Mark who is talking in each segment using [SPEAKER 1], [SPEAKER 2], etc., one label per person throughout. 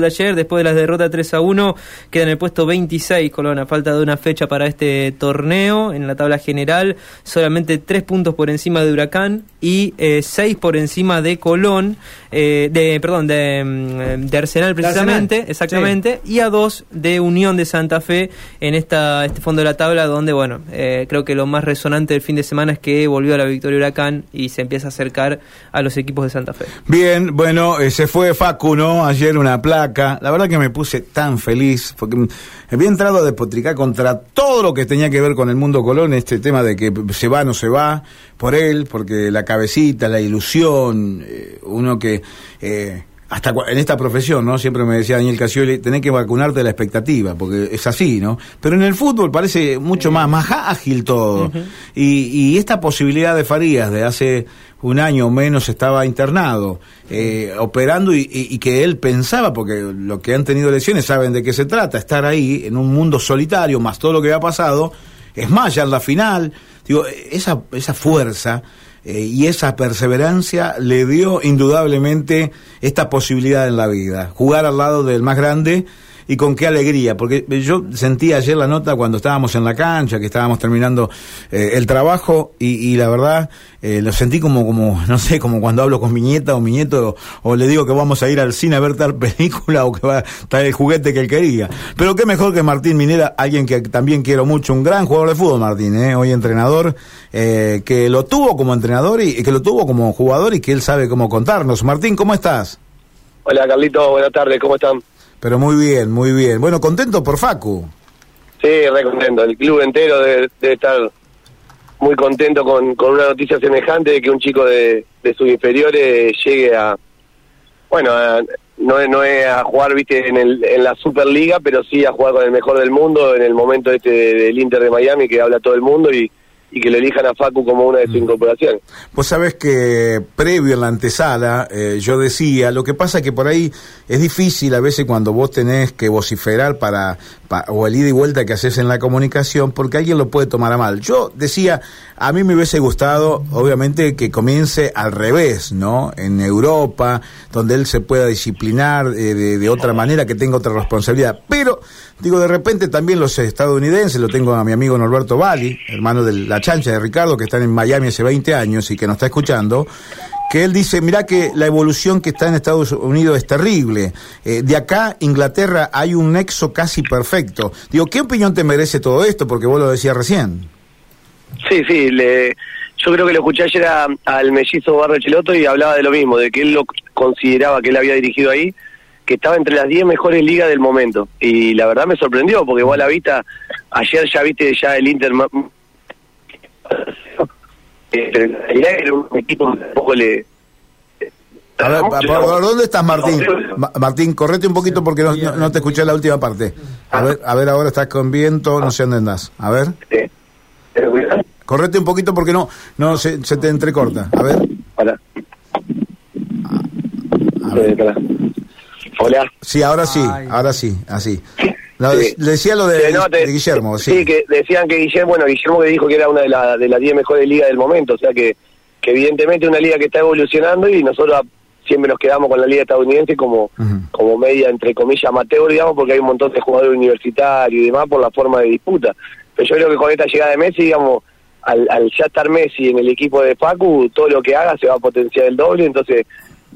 [SPEAKER 1] de ayer, después de las derrotas 3 a 1, queda en el puesto 26 Colón, a falta de una fecha para este torneo. En la tabla general, solamente 3 puntos por encima de Huracán y 6 eh, por encima de Colón, eh, de, perdón, de, mm, de Arsenal precisamente, exactamente, y a 2 de Unión de Santa Fe en esta, este fondo de la tabla, donde, bueno, eh, creo que lo más resonante del fin de semana es que volvió a la victoria Huracán y se empieza a acercar a los equipos de Santa Fe.
[SPEAKER 2] Bien, bueno, se fue Facu, ¿no? Ayer una plaza la verdad que me puse tan feliz, porque había entrado a despotricar contra todo lo que tenía que ver con el mundo Colón, este tema de que se va, no se va, por él, porque la cabecita, la ilusión, eh, uno que... Eh, hasta en esta profesión, ¿no? Siempre me decía Daniel Casioli, tenés que vacunarte de la expectativa, porque es así, ¿no? Pero en el fútbol parece mucho más, más ágil todo. y, y, esta posibilidad de Farías de hace un año o menos estaba internado, eh, operando y, que él pensaba, porque los que han tenido lesiones saben de qué se trata, estar ahí en un mundo solitario, más todo lo que ha pasado, es más, ya en la final, digo, esa, esa fuerza eh, y esa perseverancia le dio indudablemente esta posibilidad en la vida, jugar al lado del más grande y con qué alegría, porque yo sentí ayer la nota cuando estábamos en la cancha, que estábamos terminando eh, el trabajo y, la verdad eh, lo sentí como, como, no sé, como cuando hablo con mi nieta o mi nieto o, le digo que vamos a ir al cine a ver tal película o que va a traer el juguete que él quería. Pero qué mejor que Martín Minera, alguien que también quiero mucho, un gran jugador de fútbol, Martín, ¿eh? hoy entrenador, eh, que lo tuvo como entrenador y que lo tuvo como jugador y que él sabe cómo contarnos. Martín, ¿cómo estás?
[SPEAKER 3] Hola Carlito, buenas tardes, ¿cómo están?
[SPEAKER 2] Pero muy bien, muy bien. Bueno, contento por Facu.
[SPEAKER 3] Sí, re contento. El club entero debe, estar muy contento con, con, una noticia semejante de que un chico de, de sus inferiores llegue a, bueno, no, no es a jugar, viste, en, el, en la Superliga, pero sí a jugar con el mejor del mundo en el momento este del Inter de Miami que habla todo el mundo y, y que le elijan a Facu como una de sus mm. incorporaciones.
[SPEAKER 2] Pues sabes que previo en la antesala eh, yo decía, lo que pasa es que por ahí es difícil a veces cuando vos tenés que vociferar para, o el ida y vuelta que haces en la comunicación, porque alguien lo puede tomar a mal. Yo decía, a mí me hubiese gustado, obviamente, que comience al revés, ¿no? En Europa, donde él se pueda disciplinar eh, de, de otra manera, que tenga otra responsabilidad. Pero, digo, de repente también los estadounidenses, lo tengo a mi amigo Norberto Bali, hermano de la chancha de Ricardo, que está en Miami hace 20 años y que nos está escuchando, que él dice, mira que la evolución que está en Estados Unidos es terrible. Eh, de acá, Inglaterra, hay un nexo casi perfecto. Digo, ¿qué opinión te merece todo esto? Porque vos lo decías recién.
[SPEAKER 3] Sí, sí, le, yo creo que lo escuché ayer al mellizo Barrio Cheloto y hablaba de lo mismo, de que él lo consideraba que él había dirigido ahí, que estaba entre las 10 mejores ligas del momento. Y la verdad me sorprendió, porque igual a la vista, ayer ya viste ya el Inter era un equipo un poco le...
[SPEAKER 2] A ver, por, ¿dónde estás, Martín? Martín, correte un poquito porque no, te escuché la última parte. A ver, a ver, ahora estás con viento, no sé dónde andás. A ver. Correte un poquito porque no no se, se te entrecorta. A ver.
[SPEAKER 3] Hola. Hola.
[SPEAKER 2] Sí, ahora sí, ahora sí, así. Le decía lo de, Guillermo, sí.
[SPEAKER 3] Sí, que decían que Guillermo, bueno, Guillermo que dijo que era una de, la, de las 10 mejores ligas del momento, o sea que, que evidentemente una liga que está evolucionando y nosotros siempre nos quedamos con la liga estadounidense como, como media, entre comillas, amateur, digamos, porque hay un montón de jugadores universitarios y demás por la forma de disputa. Pero yo creo que con esta llegada de Messi, digamos, al, al ya estar Messi en el equipo de Facu, todo lo que haga se va a potenciar el doble, entonces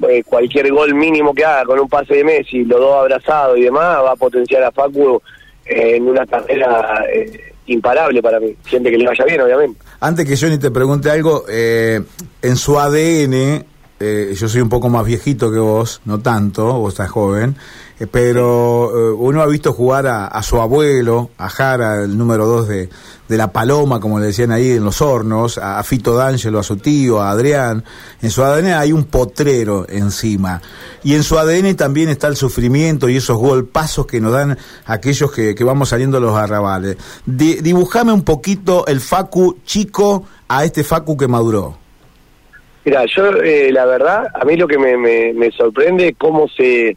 [SPEAKER 3] eh, cualquier gol mínimo que haga con un pase de Messi, los dos abrazados y demás, va a potenciar a Facu en una carrera eh, imparable para mí, siempre que le vaya bien, obviamente.
[SPEAKER 2] Antes que Johnny te pregunte algo, eh, en su ADN, yo soy un poco más viejito que vos, no tanto, vos estás joven, eh, pero eh, uno ha visto jugar a, su abuelo, a Jara, el número dos de, de, La Paloma, como le decían ahí en los hornos, a, Fito D'Angelo, a su tío, a Adrián. En su ADN hay un potrero encima. Y en su ADN también está el sufrimiento y esos golpazos que nos dan aquellos que, vamos saliendo los arrabales. dibujame un poquito el Facu chico a este Facu que maduró.
[SPEAKER 3] Mira, yo eh, la verdad, a mí lo que me, me, me sorprende es cómo se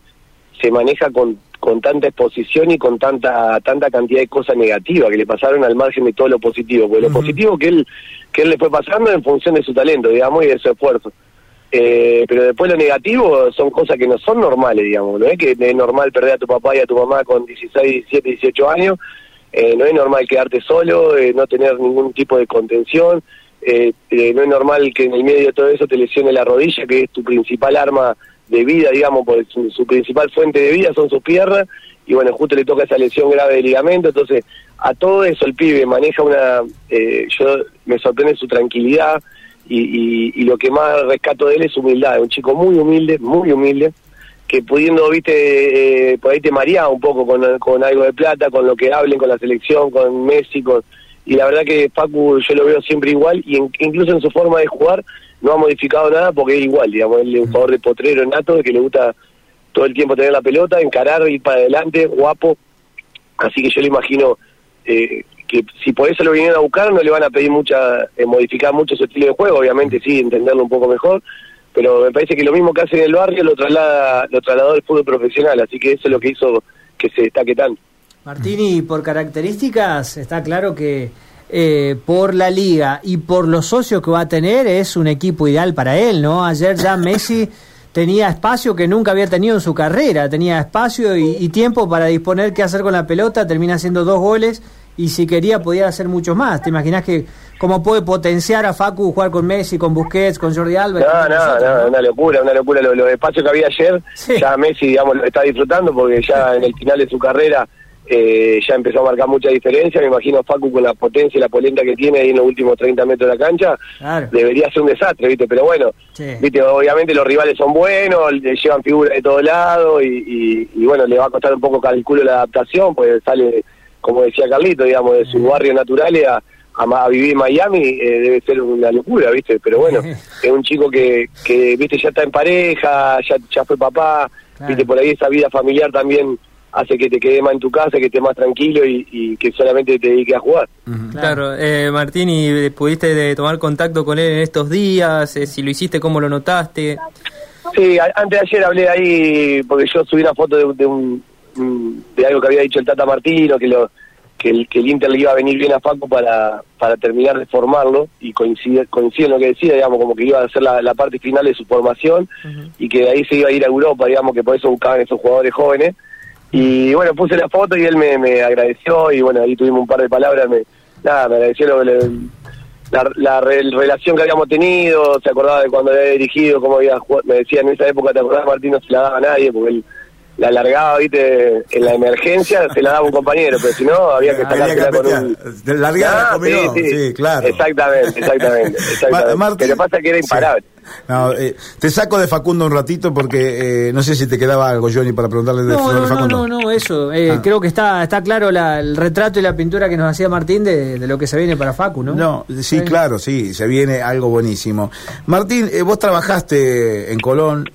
[SPEAKER 3] se maneja con, con tanta exposición y con tanta tanta cantidad de cosas negativas que le pasaron al margen de todo lo positivo, porque lo positivo que él que él le fue pasando en función de su talento, digamos, y de su esfuerzo. Eh, pero después lo negativo son cosas que no son normales, digamos. No es que es normal perder a tu papá y a tu mamá con 16, 17, 18 años. Eh, no es normal quedarte solo, eh, no tener ningún tipo de contención. Eh, no es normal que en el medio de todo eso te lesione la rodilla, que es tu principal arma de vida, digamos, porque su, su principal fuente de vida son sus piernas. Y bueno, justo le toca esa lesión grave de ligamento. Entonces, a todo eso el pibe maneja una. yo me sorprende su tranquilidad y, lo que más rescato de él es humildad, es un chico muy humilde, muy humilde, que pudiendo, viste, eh, por ahí te maría un poco con, con algo de plata, con lo que hablen, con la selección, con Messi, y la verdad que Facu yo lo veo siempre igual, y incluso en su forma de jugar no ha modificado nada porque es igual, digamos, él es un jugador de potrero nato, que le gusta todo el tiempo tener la pelota, encarar, ir para adelante, guapo, así que yo le imagino eh, que si por eso lo vinieron a buscar no le van a pedir mucha eh, modificar mucho su estilo de juego, obviamente sí, entenderlo un poco mejor, pero me parece que lo mismo que hace en el barrio lo traslada lo trasladó al fútbol profesional, así que eso es lo que hizo que se destaque tanto.
[SPEAKER 4] Martini, por características está claro que eh, por la liga y por los socios que va a tener es un equipo ideal para él, ¿no? Ayer ya Messi tenía espacio que nunca había tenido en su carrera, tenía espacio y, y tiempo para disponer qué hacer con la pelota, termina haciendo dos goles y si quería podía hacer muchos más. ¿Te imaginas que cómo puede potenciar a Facu jugar con Messi, con Busquets, con Jordi Alba?
[SPEAKER 3] No, no, no, una locura, una locura. Los, espacios que había ayer, ya Messi, digamos, lo está disfrutando porque ya en el final de su carrera eh, ya empezó a marcar mucha diferencia. Me imagino Facu con la potencia y la polenta que tiene ahí en los últimos 30 metros de la cancha, debería ser un desastre, ¿viste? Pero bueno, ¿viste? Obviamente los rivales son buenos, le llevan figuras de todos lados y, y, bueno, le va a costar un poco calculo la adaptación, pues sale como decía Carlito, digamos, de su barrio natural a, a, vivir en Miami eh, debe ser una locura, ¿viste? Pero bueno, es un chico que, que, ¿viste? Ya está en pareja, ya, ya fue papá, ¿viste? Por ahí esa vida familiar también hace que te quede más en tu casa, que estés más tranquilo y, que solamente te dediques a jugar.
[SPEAKER 1] Claro, eh, Martín, ¿y pudiste de tomar contacto con él en estos días? Eh, si lo hiciste, ¿cómo lo notaste?
[SPEAKER 3] Sí, antes de ayer hablé ahí, porque yo subí una foto de un, de algo que había dicho el Tata Martino, que lo que el, que el Inter le iba a venir bien a Facu para, para terminar de formarlo y coincide, coincide en lo que decía, digamos, como que iba a hacer la, parte final de su formación y que de ahí se iba a ir a Europa, digamos, que por eso buscaban esos jugadores jóvenes. Y bueno, puse la foto y él me, me agradeció y bueno, ahí tuvimos un par de palabras, me, nada, me agradeció la, la, relación que habíamos tenido, se acordaba de cuando había dirigido, cómo había jugado, me decía en esa época, ¿te acordás Martín? No se la daba a nadie porque él la alargaba, viste, en la emergencia se la daba un compañero, pero si no había que sacarla con un...
[SPEAKER 2] largada ah, sí, sí, claro.
[SPEAKER 3] Exactamente, exactamente. exactamente. pero pasa que era imparable.
[SPEAKER 2] No, eh, te saco de Facundo un ratito porque eh, no sé si te quedaba algo, Johnny, para preguntarle de,
[SPEAKER 4] no,
[SPEAKER 2] no,
[SPEAKER 4] Facundo. No, no, eso. Eh, ah. Creo que está está claro la, el retrato y la pintura que nos hacía Martín de, de, lo que se viene para Facu, ¿no?
[SPEAKER 2] No, sí, claro, sí, se viene algo buenísimo. Martín, vos trabajaste en Colón,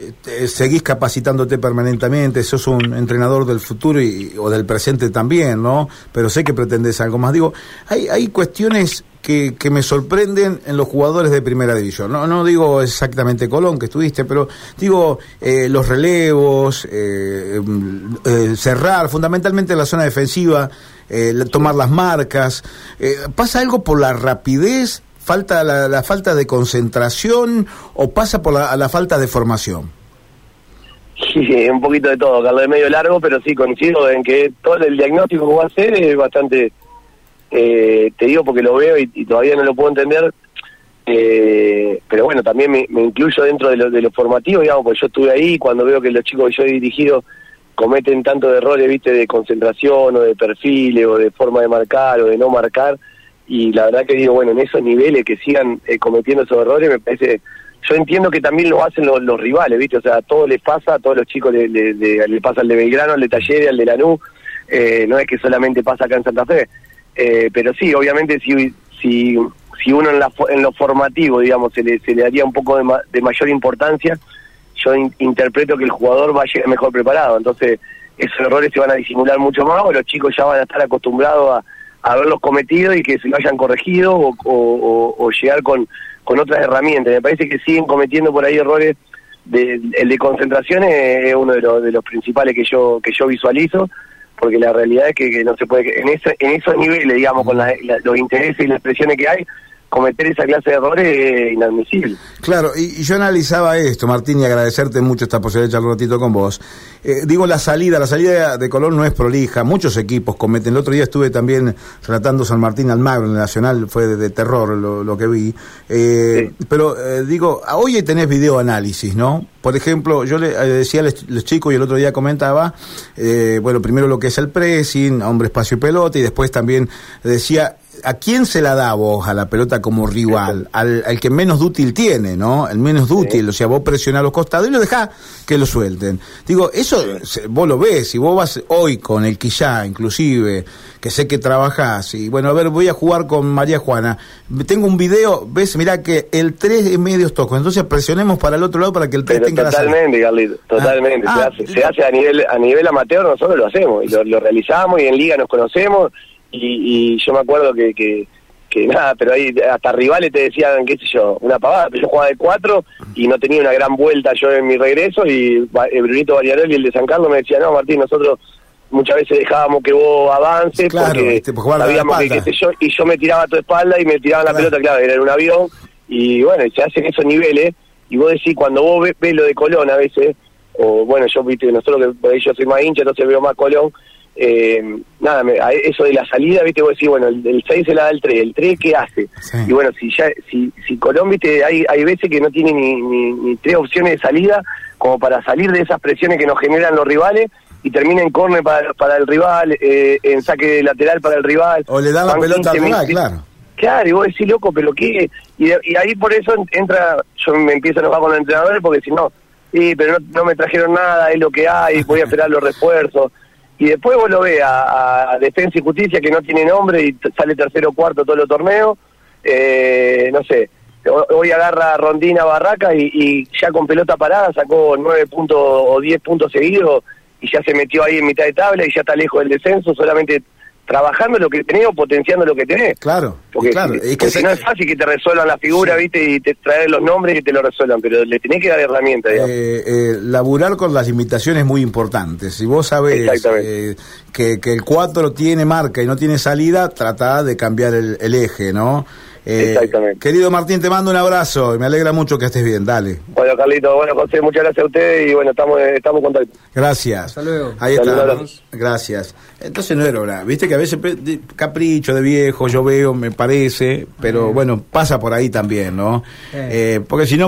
[SPEAKER 2] seguís capacitándote permanentemente, sos un entrenador del futuro y, o del presente también, ¿no? Pero sé que pretendés algo más. Digo, hay, hay cuestiones que, me sorprenden en los jugadores de primera división. No, no digo exactamente Colón, que estuviste, pero digo eh, los relevos, eh, eh, cerrar, fundamentalmente en la zona defensiva, tomar las marcas. ¿Pasa algo por la rapidez, falta la, falta de concentración o pasa por la, la falta de formación?
[SPEAKER 3] Sí, un poquito de todo, Carlos, de medio largo, pero sí coincido en que todo el diagnóstico que voy a hacer es bastante eh, te digo porque lo veo y, todavía no lo puedo entender, eh, pero bueno, también me, incluyo dentro de lo, de lo formativo, digamos, porque yo estuve ahí cuando veo que los chicos que yo he dirigido cometen tantos errores, viste, de concentración o de perfiles o de forma de marcar o de no marcar, y la verdad que digo, bueno, en esos niveles que sigan eh, cometiendo esos errores, me parece, yo entiendo que también lo hacen los, rivales, viste, o sea, a todos les pasa, a todos los chicos le, le, pasa al de Belgrano, al de Talleres, al de Lanús, eh, no es que solamente pasa acá en Santa Fe. Eh, pero sí, obviamente si, si, si uno en, la, en lo formativo, digamos, se le, se le daría un poco de, de mayor importancia, yo interpreto que el jugador va a llegar mejor preparado. Entonces, esos errores se van a disimular mucho más, o los chicos ya van a estar acostumbrados a, a haberlos cometido y que se lo hayan corregido o, o, o, llegar con, con otras herramientas. Me parece que siguen cometiendo por ahí errores. De, el de concentración es uno de los, de los principales que yo que yo visualizo porque la realidad es que, no se puede, en, ese, en esos niveles, digamos, con los intereses y las presiones que hay, cometer esa clase de errores es inadmisible.
[SPEAKER 2] Claro, y, yo analizaba esto, Martín, y agradecerte mucho esta posibilidad de charlar un ratito con vos. Eh, digo, la salida, la salida de Colón no es prolija, muchos equipos cometen. El otro día estuve también relatando San Martín Almagro en el Nacional, fue de, terror lo, que vi. Eh, pero eh, digo, hoy tenés videoanálisis, ¿no? Por ejemplo, yo le decía a los chicos y el otro día comentaba, bueno, primero lo que es el pressing, hombre, espacio y pelota, y después también decía ¿a quién se la da vos a la pelota como rival? Al, que menos dútil tiene, ¿no? El menos dútil, o sea, vos presionás los costados y lo dejás que lo suelten. Digo, eso vos lo ves, si vos vas hoy con el Quillá, inclusive, que sé que trabajás, y bueno, a ver, voy a jugar con María Juana, tengo un video, ves, mira que el 3 es medios tocos, entonces presionemos para el otro lado para que el 3 tenga
[SPEAKER 3] totalmente, la Totalmente, totalmente, ah, se, hace, se, hace, a nivel a nivel amateur, nosotros lo hacemos, y lo, lo realizamos, y en liga nos conocemos, y, yo me acuerdo que, que, nada, pero ahí hasta rivales te decían, qué sé yo, una pavada, pero yo jugaba de cuatro y no tenía una gran vuelta yo en mi regreso y el Brunito Variarel y el de San Carlos me decían, no Martín, nosotros muchas veces dejábamos que vos avances porque sabíamos que, qué sé yo, y yo me tiraba a tu espalda y me tiraba la pelota, claro, era en un avión y bueno, se hacen esos niveles y vos decís, cuando vos ves, ves lo de Colón a veces, o bueno, yo viste, nosotros que yo soy más hincha, entonces veo más Colón, eh, nada, eso de la salida, viste, vos decís, bueno, el, 6 se la da el 3, el 3 ¿qué hace? Y bueno, si ya si, si Colón, viste, hay, hay veces que no tiene ni, ni, tres opciones de salida como para salir de esas presiones que nos generan los rivales y termina en córner para, para el rival, eh, en saque lateral para el rival.
[SPEAKER 2] O le dan la pelota al rival, claro.
[SPEAKER 3] Claro, y vos decís, loco, pero ¿qué? Y, y ahí por eso entra, yo me empiezo a enojar con los entrenadores porque si no, sí, pero no, no me trajeron nada, es lo que hay, voy a esperar los refuerzos y después vos lo ves a, Defensa y Justicia que no tiene nombre y sale tercero o cuarto todos los torneos, eh, no sé, hoy agarra Rondina Barraca y, ya con pelota parada sacó nueve puntos o diez puntos seguidos y ya se metió ahí en mitad de tabla y ya está lejos del descenso, solamente trabajando lo que tenés o potenciando lo que tenés.
[SPEAKER 2] Claro,
[SPEAKER 3] porque,
[SPEAKER 2] claro.
[SPEAKER 3] Si, no es fácil que te resuelvan la figura, ¿viste? Y te traer los nombres y te lo resuelvan, pero le tenés que dar herramientas.
[SPEAKER 2] Eh, eh, laburar con las limitaciones es muy importante. Si vos sabés eh, que, que, el 4 tiene marca y no tiene salida, trata de cambiar el, el eje, ¿no?
[SPEAKER 3] Eh, Exactamente.
[SPEAKER 2] Querido Martín, te mando un abrazo y me alegra mucho que estés bien. Dale.
[SPEAKER 3] Bueno, Carlito, bueno, José, muchas gracias a ustedes y bueno, estamos, estamos en contacto.
[SPEAKER 2] Gracias.
[SPEAKER 4] Hasta luego.
[SPEAKER 2] Ahí está. Gracias. Entonces no era hora. Viste que a veces capricho de viejo, yo veo, me parece, pero bueno, pasa por ahí también, ¿no? Eh, porque si no.